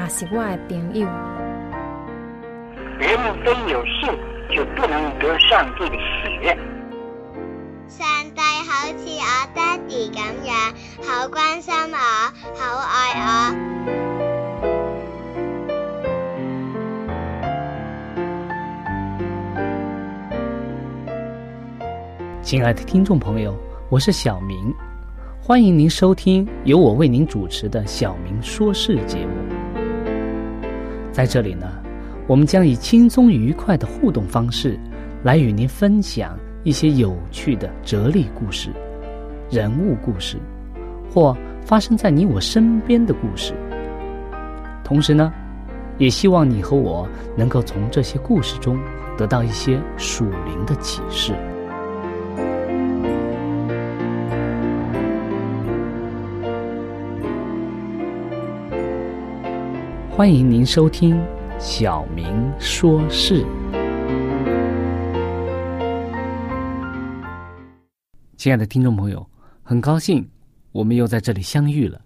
也是我的朋友。人们非有信，就不能得上帝的喜悦。上帝好似我爹哋咁样，好关心我，好爱我。亲爱的听众朋友，我是小明。欢迎您收听由我为您主持的《小明说事》节目。在这里呢，我们将以轻松愉快的互动方式，来与您分享一些有趣的哲理故事、人物故事，或发生在你我身边的故事。同时呢，也希望你和我能够从这些故事中得到一些属灵的启示。欢迎您收听小明说事。亲爱的听众朋友，很高兴我们又在这里相遇了。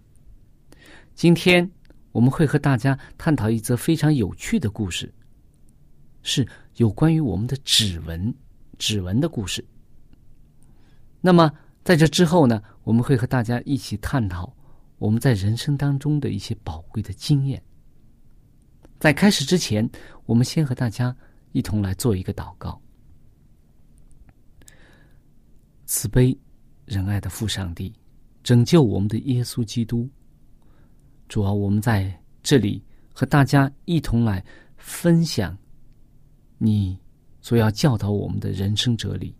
今天我们会和大家探讨一则非常有趣的故事，是有关于我们的指纹、指纹的故事。那么在这之后呢，我们会和大家一起探讨我们在人生当中的一些宝贵的经验。在开始之前，我们先和大家一同来做一个祷告。慈悲、仁爱的父上帝，拯救我们的耶稣基督。主啊，我们在这里和大家一同来分享你所要教导我们的人生哲理。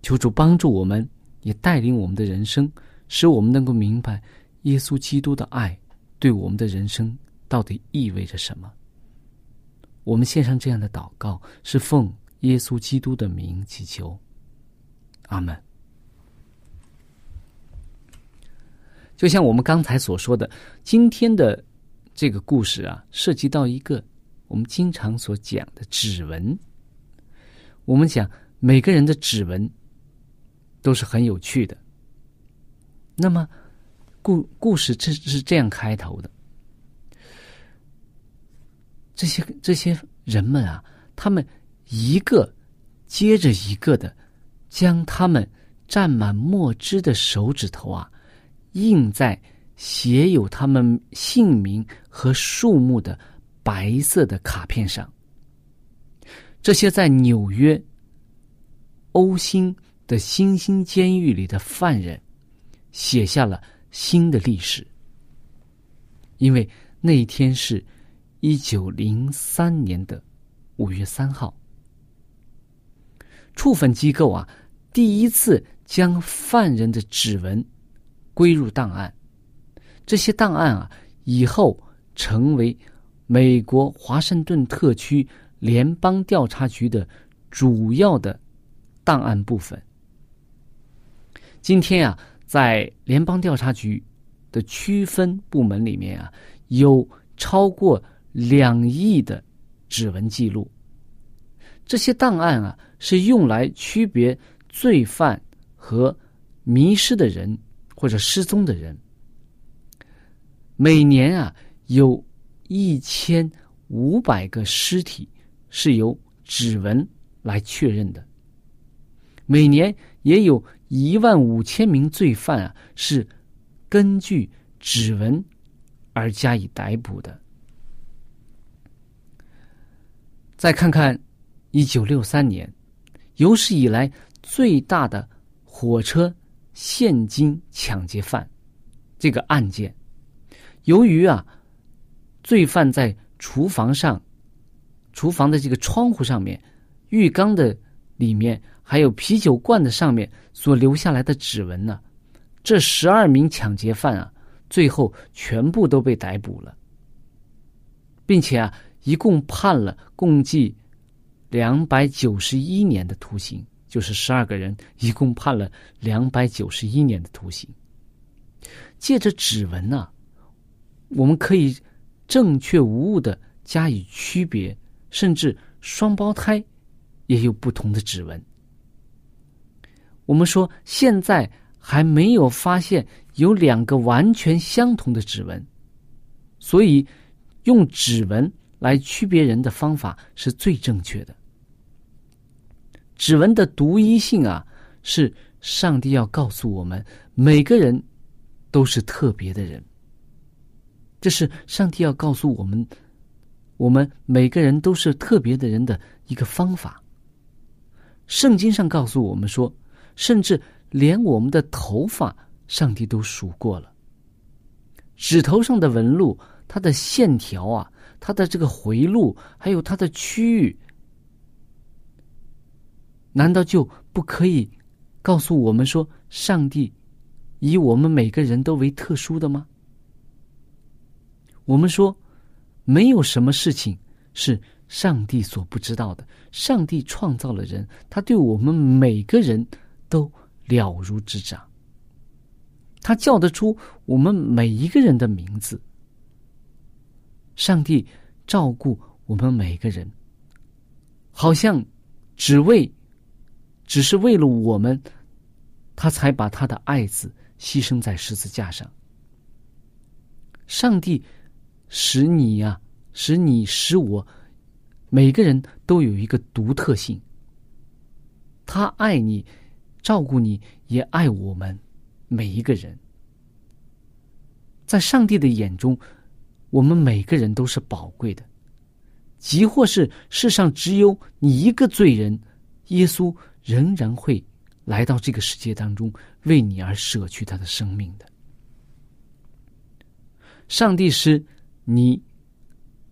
求主帮助我们，也带领我们的人生，使我们能够明白耶稣基督的爱对我们的人生。到底意味着什么？我们献上这样的祷告，是奉耶稣基督的名祈求。阿门。就像我们刚才所说的，今天的这个故事啊，涉及到一个我们经常所讲的指纹。我们讲每个人的指纹都是很有趣的。那么，故故事这是这样开头的。这些这些人们啊，他们一个接着一个的，将他们沾满墨汁的手指头啊，印在写有他们姓名和数目的白色的卡片上。这些在纽约欧星的新兴监狱里的犯人，写下了新的历史，因为那一天是。一九零三年的五月三号，处分机构啊，第一次将犯人的指纹归入档案。这些档案啊，以后成为美国华盛顿特区联邦调查局的主要的档案部分。今天啊，在联邦调查局的区分部门里面啊，有超过。两亿的指纹记录，这些档案啊，是用来区别罪犯和迷失的人或者失踪的人。每年啊，有一千五百个尸体是由指纹来确认的。每年也有一万五千名罪犯啊，是根据指纹而加以逮捕的。再看看一九六三年，有史以来最大的火车现金抢劫犯这个案件，由于啊，罪犯在厨房上、厨房的这个窗户上面、浴缸的里面，还有啤酒罐的上面所留下来的指纹呢，这十二名抢劫犯啊，最后全部都被逮捕了，并且啊。一共判了共计两百九十一年的徒刑，就是十二个人一共判了两百九十一年的徒刑。借着指纹呢，我们可以正确无误的加以区别，甚至双胞胎也有不同的指纹。我们说现在还没有发现有两个完全相同的指纹，所以用指纹。来区别人的方法是最正确的。指纹的独一性啊，是上帝要告诉我们，每个人都是特别的人。这是上帝要告诉我们，我们每个人都是特别的人的一个方法。圣经上告诉我们说，甚至连我们的头发，上帝都数过了。指头上的纹路，它的线条啊。它的这个回路，还有它的区域，难道就不可以告诉我们说，上帝以我们每个人都为特殊的吗？我们说，没有什么事情是上帝所不知道的。上帝创造了人，他对我们每个人都了如指掌，他叫得出我们每一个人的名字。上帝照顾我们每个人，好像只为，只是为了我们，他才把他的爱子牺牲在十字架上。上帝使你呀，使你使我，每个人都有一个独特性。他爱你，照顾你，也爱我们每一个人。在上帝的眼中。我们每个人都是宝贵的，即或是世上只有你一个罪人，耶稣仍然会来到这个世界当中，为你而舍去他的生命的。上帝是你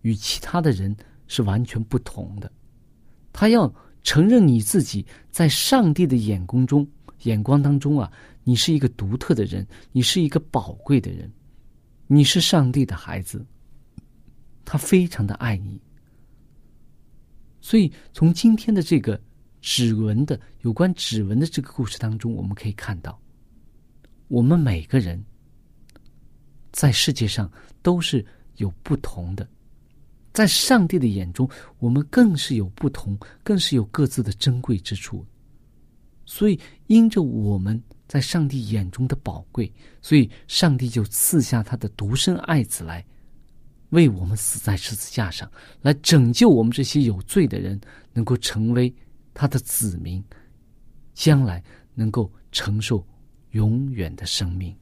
与其他的人是完全不同的，他要承认你自己在上帝的眼光中眼光当中啊，你是一个独特的人，你是一个宝贵的人。你是上帝的孩子，他非常的爱你。所以，从今天的这个指纹的有关指纹的这个故事当中，我们可以看到，我们每个人在世界上都是有不同的，在上帝的眼中，我们更是有不同，更是有各自的珍贵之处。所以，因着我们。在上帝眼中的宝贵，所以上帝就赐下他的独生爱子来，为我们死在十字架上，来拯救我们这些有罪的人，能够成为他的子民，将来能够承受永远的生命。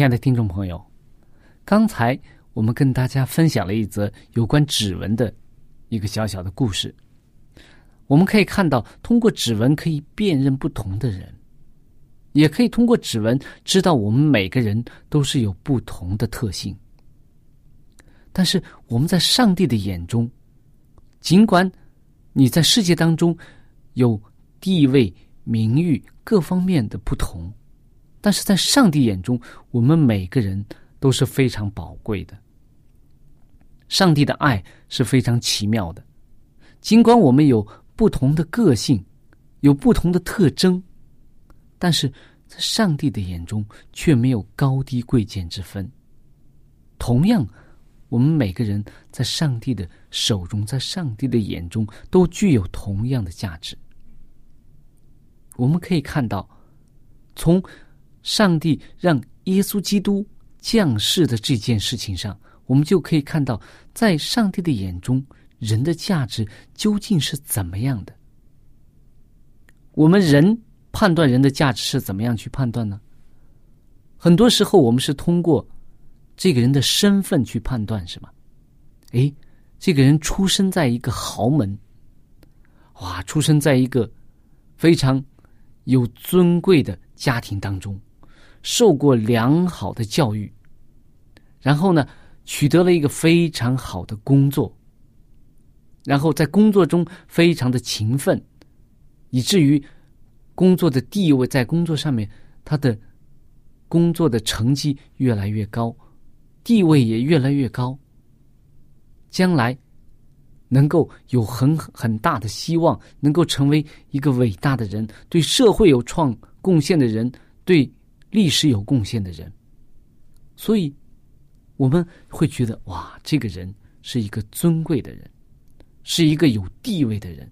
亲爱的听众朋友，刚才我们跟大家分享了一则有关指纹的一个小小的故事。我们可以看到，通过指纹可以辨认不同的人，也可以通过指纹知道我们每个人都是有不同的特性。但是我们在上帝的眼中，尽管你在世界当中有地位、名誉各方面的不同。但是在上帝眼中，我们每个人都是非常宝贵的。上帝的爱是非常奇妙的，尽管我们有不同的个性，有不同的特征，但是在上帝的眼中却没有高低贵贱之分。同样，我们每个人在上帝的手中，在上帝的眼中都具有同样的价值。我们可以看到，从上帝让耶稣基督降世的这件事情上，我们就可以看到，在上帝的眼中，人的价值究竟是怎么样的。我们人判断人的价值是怎么样去判断呢？很多时候，我们是通过这个人的身份去判断，是吗？诶，这个人出生在一个豪门，哇，出生在一个非常有尊贵的家庭当中。受过良好的教育，然后呢，取得了一个非常好的工作，然后在工作中非常的勤奋，以至于工作的地位在工作上面，他的工作的成绩越来越高，地位也越来越高，将来能够有很很大的希望，能够成为一个伟大的人，对社会有创贡献的人，对。历史有贡献的人，所以我们会觉得哇，这个人是一个尊贵的人，是一个有地位的人，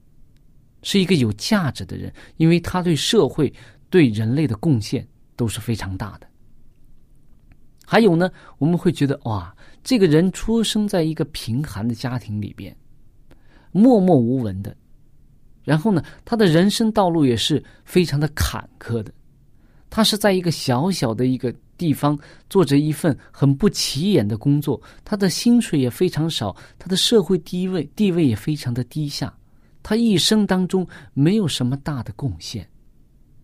是一个有价值的人，因为他对社会、对人类的贡献都是非常大的。还有呢，我们会觉得哇，这个人出生在一个贫寒的家庭里边，默默无闻的，然后呢，他的人生道路也是非常的坎坷的。他是在一个小小的一个地方做着一份很不起眼的工作，他的薪水也非常少，他的社会地位地位也非常的低下，他一生当中没有什么大的贡献，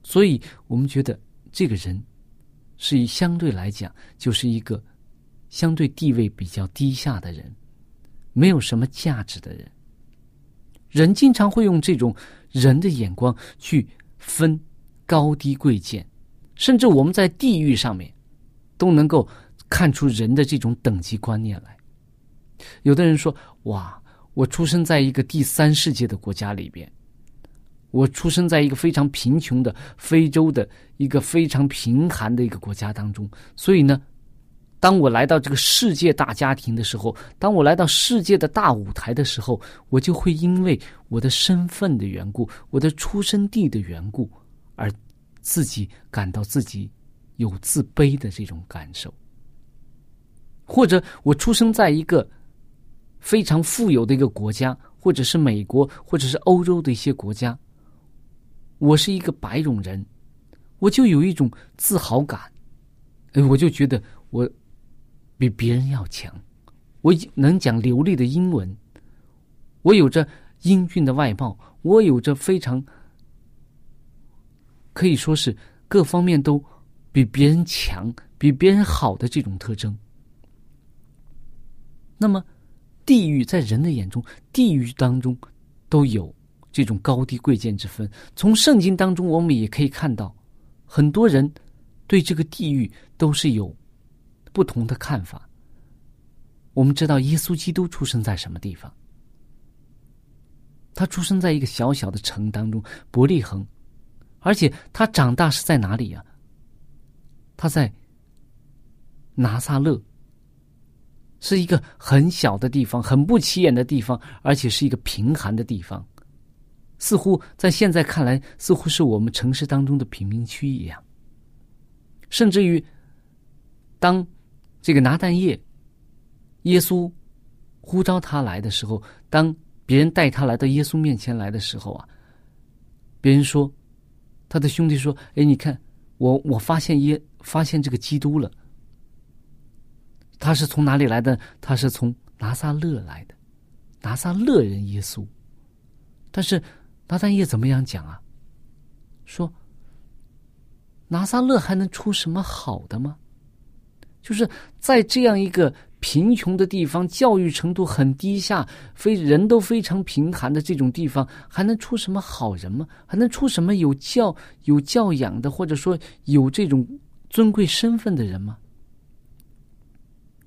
所以我们觉得这个人是以相对来讲就是一个相对地位比较低下的人，没有什么价值的人。人经常会用这种人的眼光去分高低贵贱。甚至我们在地域上面，都能够看出人的这种等级观念来。有的人说：“哇，我出生在一个第三世界的国家里边，我出生在一个非常贫穷的非洲的一个非常贫寒的一个国家当中。所以呢，当我来到这个世界大家庭的时候，当我来到世界的大舞台的时候，我就会因为我的身份的缘故，我的出生地的缘故而。”自己感到自己有自卑的这种感受，或者我出生在一个非常富有的一个国家，或者是美国，或者是欧洲的一些国家，我是一个白种人，我就有一种自豪感，哎，我就觉得我比别人要强，我能讲流利的英文，我有着英俊的外貌，我有着非常。可以说是各方面都比别人强、比别人好的这种特征。那么，地域在人的眼中，地域当中都有这种高低贵贱之分。从圣经当中，我们也可以看到，很多人对这个地域都是有不同的看法。我们知道，耶稣基督出生在什么地方？他出生在一个小小的城当中，伯利恒。而且他长大是在哪里呀？他在拿撒勒，是一个很小的地方，很不起眼的地方，而且是一个贫寒的地方，似乎在现在看来，似乎是我们城市当中的贫民区一样。甚至于，当这个拿蛋液，耶稣呼召他来的时候，当别人带他来到耶稣面前来的时候啊，别人说。他的兄弟说：“哎，你看，我我发现耶，发现这个基督了，他是从哪里来的？他是从拿撒勒来的，拿撒勒人耶稣。但是拿但业怎么样讲啊？说拿撒勒还能出什么好的吗？就是在这样一个贫穷的地方，教育程度很低下，非人都非常贫寒的这种地方，还能出什么好人吗？还能出什么有教有教养的，或者说有这种尊贵身份的人吗？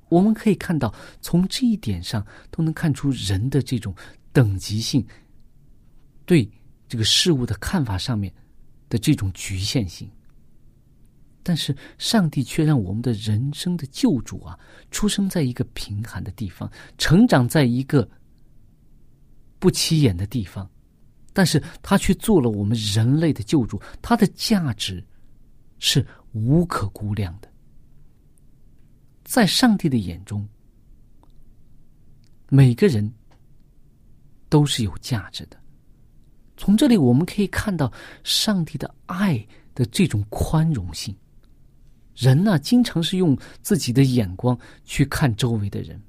我们可以看到，从这一点上都能看出人的这种等级性，对这个事物的看法上面的这种局限性。但是，上帝却让我们的人生的救主啊，出生在一个贫寒的地方，成长在一个不起眼的地方，但是他却做了我们人类的救主，他的价值是无可估量的。在上帝的眼中，每个人都是有价值的。从这里我们可以看到上帝的爱的这种宽容性。人呢，经常是用自己的眼光去看周围的人，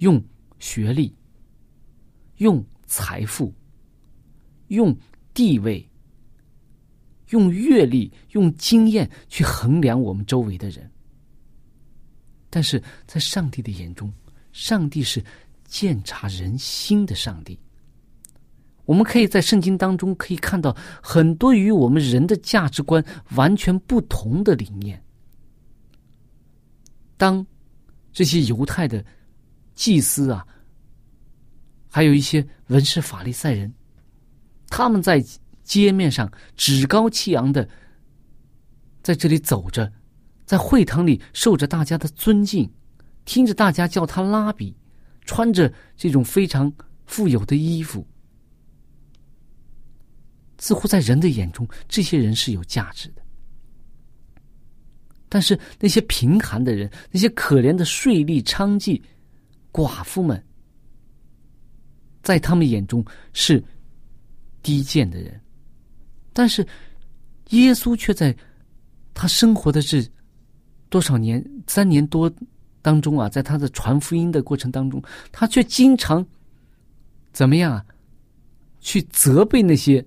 用学历、用财富、用地位、用阅历、用经验去衡量我们周围的人。但是在上帝的眼中，上帝是鉴察人心的上帝。我们可以在圣经当中可以看到很多与我们人的价值观完全不同的理念。当这些犹太的祭司啊，还有一些文士法利赛人，他们在街面上趾高气扬的在这里走着，在会堂里受着大家的尊敬，听着大家叫他拉比，穿着这种非常富有的衣服。似乎在人的眼中，这些人是有价值的。但是那些贫寒的人，那些可怜的税吏、娼妓、寡妇们，在他们眼中是低贱的人。但是耶稣却在他生活的这多少年、三年多当中啊，在他的传福音的过程当中，他却经常怎么样啊？去责备那些。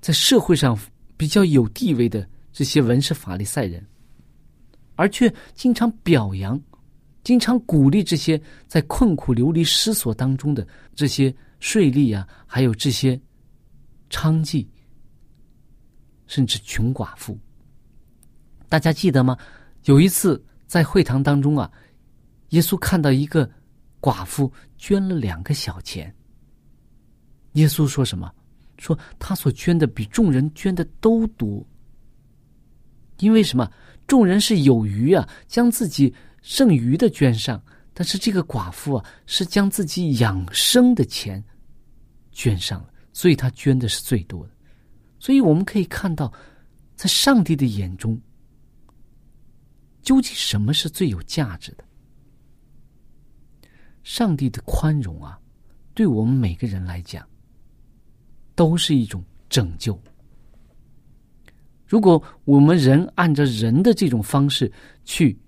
在社会上比较有地位的这些文士法利赛人，而却经常表扬、经常鼓励这些在困苦流离失所当中的这些税吏啊，还有这些娼妓，甚至穷寡妇。大家记得吗？有一次在会堂当中啊，耶稣看到一个寡妇捐了两个小钱，耶稣说什么？说他所捐的比众人捐的都多，因为什么？众人是有余啊，将自己剩余的捐上；但是这个寡妇啊，是将自己养生的钱捐上了，所以他捐的是最多的。所以我们可以看到，在上帝的眼中，究竟什么是最有价值的？上帝的宽容啊，对我们每个人来讲。都是一种拯救。如果我们人按照人的这种方式去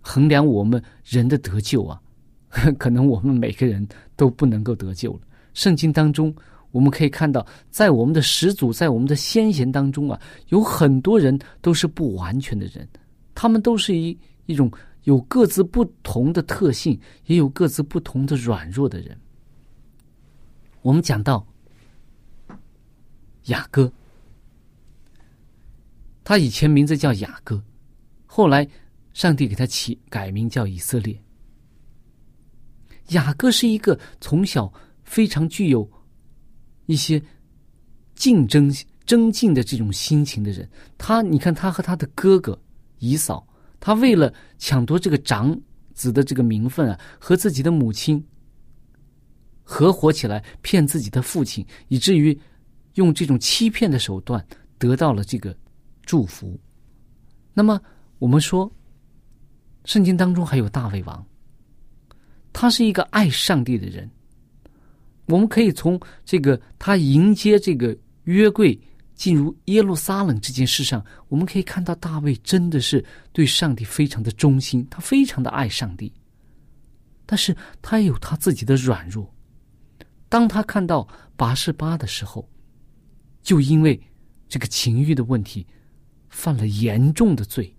衡量我们人的得救啊，可能我们每个人都不能够得救了。圣经当中我们可以看到，在我们的始祖，在我们的先贤当中啊，有很多人都是不完全的人，他们都是一一种有各自不同的特性，也有各自不同的软弱的人。我们讲到雅各，他以前名字叫雅各，后来上帝给他起改名叫以色列。雅各是一个从小非常具有一些竞争、争竞的这种心情的人。他，你看，他和他的哥哥以扫，他为了抢夺这个长子的这个名分啊，和自己的母亲。合伙起来骗自己的父亲，以至于用这种欺骗的手段得到了这个祝福。那么，我们说，圣经当中还有大卫王，他是一个爱上帝的人。我们可以从这个他迎接这个约柜进入耶路撒冷这件事上，我们可以看到大卫真的是对上帝非常的忠心，他非常的爱上帝。但是他也有他自己的软弱。当他看到拔示巴的时候，就因为这个情欲的问题，犯了严重的罪。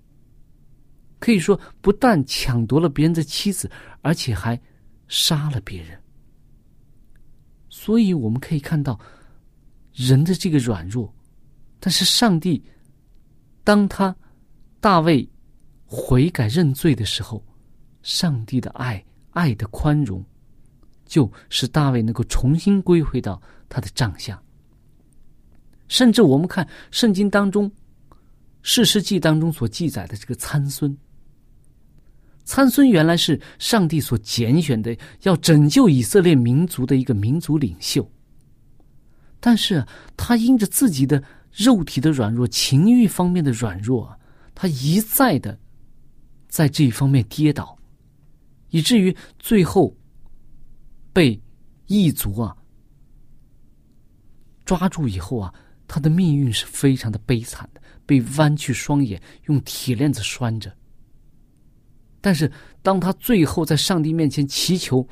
可以说，不但抢夺了别人的妻子，而且还杀了别人。所以我们可以看到人的这个软弱，但是上帝，当他大卫悔改认罪的时候，上帝的爱、爱的宽容，就使大卫能够重新归回到他的帐下。甚至我们看圣经当中《史诗记》当中所记载的这个参孙。参孙原来是上帝所拣选的，要拯救以色列民族的一个民族领袖。但是他因着自己的肉体的软弱、情欲方面的软弱，他一再的在这一方面跌倒，以至于最后被异族啊抓住以后啊，他的命运是非常的悲惨的，被弯曲双眼，用铁链子拴着。但是，当他最后在上帝面前祈求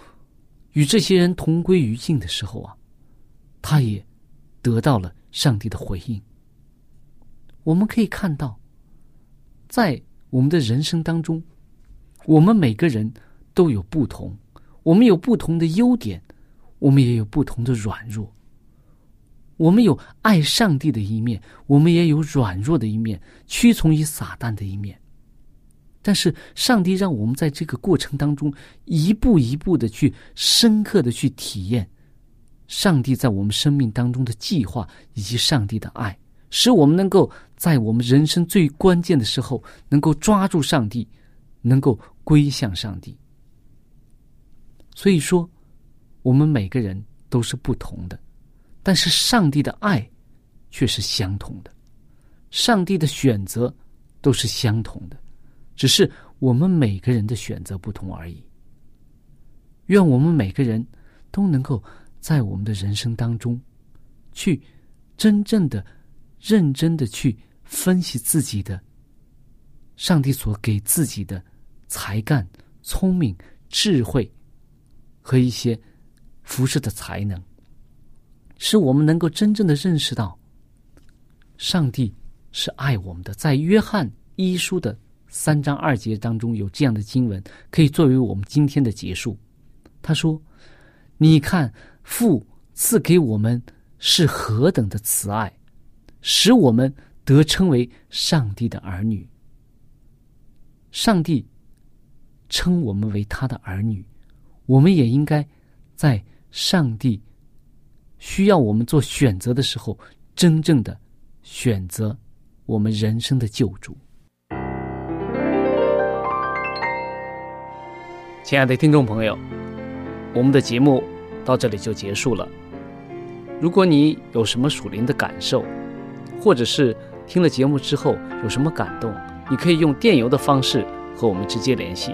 与这些人同归于尽的时候啊，他也得到了上帝的回应。我们可以看到，在我们的人生当中，我们每个人都有不同，我们有不同的优点，我们也有不同的软弱。我们有爱上帝的一面，我们也有软弱的一面，屈从于撒旦的一面。但是，上帝让我们在这个过程当中一步一步的去深刻的去体验，上帝在我们生命当中的计划以及上帝的爱，使我们能够在我们人生最关键的时候能够抓住上帝，能够归向上帝。所以说，我们每个人都是不同的，但是上帝的爱却是相同的，上帝的选择都是相同的。只是我们每个人的选择不同而已。愿我们每个人都能够在我们的人生当中，去真正的、认真的去分析自己的上帝所给自己的才干、聪明、智慧和一些服饰的才能，使我们能够真正的认识到，上帝是爱我们的。在约翰一书的。三章二节当中有这样的经文，可以作为我们今天的结束。他说：“你看，父赐给我们是何等的慈爱，使我们得称为上帝的儿女。上帝称我们为他的儿女，我们也应该在上帝需要我们做选择的时候，真正的选择我们人生的救主。”亲爱的听众朋友，我们的节目到这里就结束了。如果你有什么属灵的感受，或者是听了节目之后有什么感动，你可以用电邮的方式和我们直接联系。